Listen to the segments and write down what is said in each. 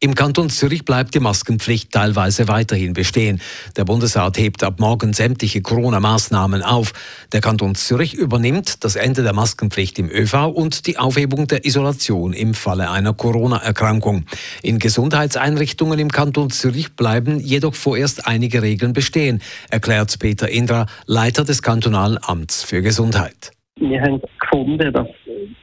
Im Kanton Zürich bleibt die Maskenpflicht teilweise weiterhin bestehen. Der Bundesrat hebt ab morgen sämtliche Corona-Maßnahmen auf. Der Kanton Zürich übernimmt das Ende der Maskenpflicht im ÖV und die Aufhebung der Isolation im Falle einer Corona-Erkrankung. In Gesundheitseinrichtungen im Kanton Zürich bleiben jedoch vorerst einige Regeln bestehen, erklärt Peter Indra, Leiter des kantonalen Amts für Gesundheit. Wir haben gefunden, dass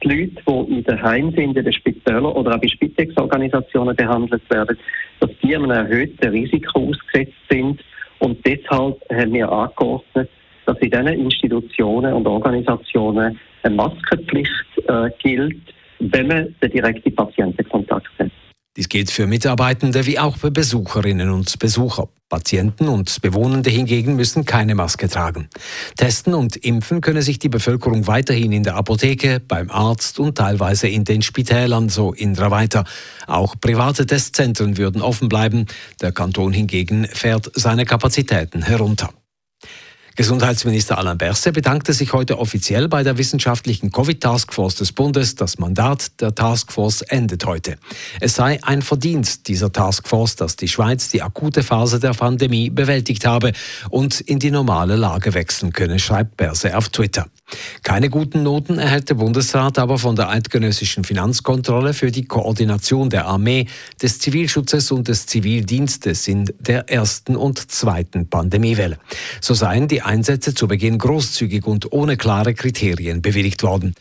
die Leute, die in den Heimen sind, in den Spitälern oder auch bei Spitex-Organisationen behandelt werden, dass die einem erhöhten Risiko ausgesetzt sind. Und deshalb haben wir angeordnet, dass in diesen Institutionen und Organisationen eine Maskenpflicht äh, gilt, wenn man den direkten Patientenkontakt hat. Dies gilt für Mitarbeitende wie auch für Besucherinnen und Besucher. Patienten und Bewohnende hingegen müssen keine Maske tragen. Testen und impfen könne sich die Bevölkerung weiterhin in der Apotheke, beim Arzt und teilweise in den Spitälern, so Indra weiter. Auch private Testzentren würden offen bleiben. Der Kanton hingegen fährt seine Kapazitäten herunter. Gesundheitsminister Alain Berset bedankte sich heute offiziell bei der wissenschaftlichen Covid-Taskforce des Bundes. Das Mandat der Taskforce endet heute. Es sei ein Verdienst dieser Taskforce, dass die Schweiz die akute Phase der Pandemie bewältigt habe und in die normale Lage wechseln könne, schreibt Berset auf Twitter. Keine guten Noten erhält der Bundesrat aber von der eidgenössischen Finanzkontrolle für die Koordination der Armee, des Zivilschutzes und des Zivildienstes in der ersten und zweiten Pandemiewelle. So seien die Einsätze zu Beginn großzügig und ohne klare Kriterien bewilligt worden.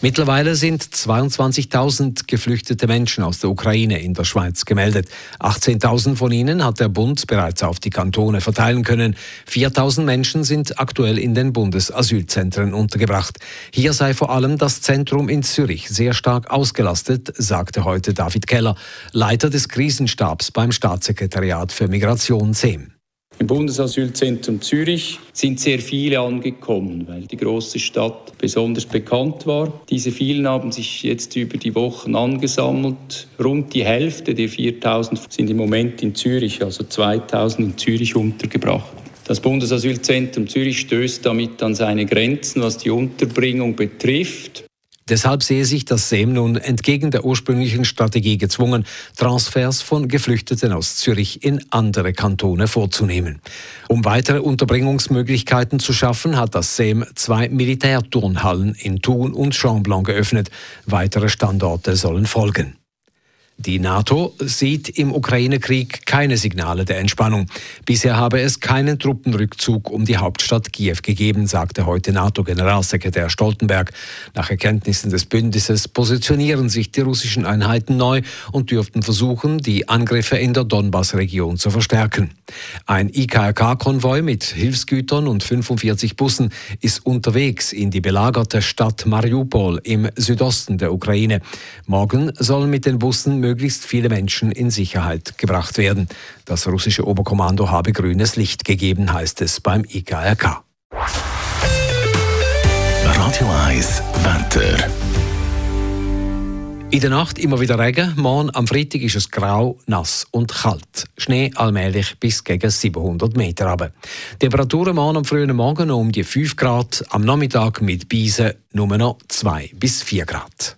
Mittlerweile sind 22.000 geflüchtete Menschen aus der Ukraine in der Schweiz gemeldet. 18.000 von ihnen hat der Bund bereits auf die Kantone verteilen können. 4.000 Menschen sind aktuell in den Bundesasylzentren untergebracht. Hier sei vor allem das Zentrum in Zürich sehr stark ausgelastet, sagte heute David Keller, Leiter des Krisenstabs beim Staatssekretariat für Migration SEM. Im Bundesasylzentrum Zürich sind sehr viele angekommen, weil die große Stadt besonders bekannt war. Diese vielen haben sich jetzt über die Wochen angesammelt. Rund die Hälfte der 4000 sind im Moment in Zürich, also 2000 in Zürich untergebracht. Das Bundesasylzentrum Zürich stößt damit an seine Grenzen, was die Unterbringung betrifft. Deshalb sehe sich das SEM nun entgegen der ursprünglichen Strategie gezwungen, Transfers von Geflüchteten aus Zürich in andere Kantone vorzunehmen. Um weitere Unterbringungsmöglichkeiten zu schaffen, hat das SEM zwei Militärturnhallen in Thun und Chamblon geöffnet. Weitere Standorte sollen folgen. Die NATO sieht im Ukraine-Krieg keine Signale der Entspannung. Bisher habe es keinen Truppenrückzug um die Hauptstadt Kiew gegeben, sagte heute NATO-Generalsekretär Stoltenberg. Nach Erkenntnissen des Bündnisses positionieren sich die russischen Einheiten neu und dürften versuchen, die Angriffe in der Donbass-Region zu verstärken. Ein IKRK-Konvoi mit Hilfsgütern und 45 Bussen ist unterwegs in die belagerte Stadt Mariupol im Südosten der Ukraine. Morgen sollen mit den Bussen möglichst viele Menschen in Sicherheit gebracht werden. Das russische Oberkommando habe grünes Licht gegeben, heißt es beim IKRK. Radio 1 Wetter. In der Nacht immer wieder Regen. Morgen am Freitag ist es grau, nass und kalt. Schnee allmählich bis gegen 700 Meter runter. Temperaturen morgen am frühen Morgen um die 5 Grad, am Nachmittag mit Beisen nur noch 2 bis 4 Grad.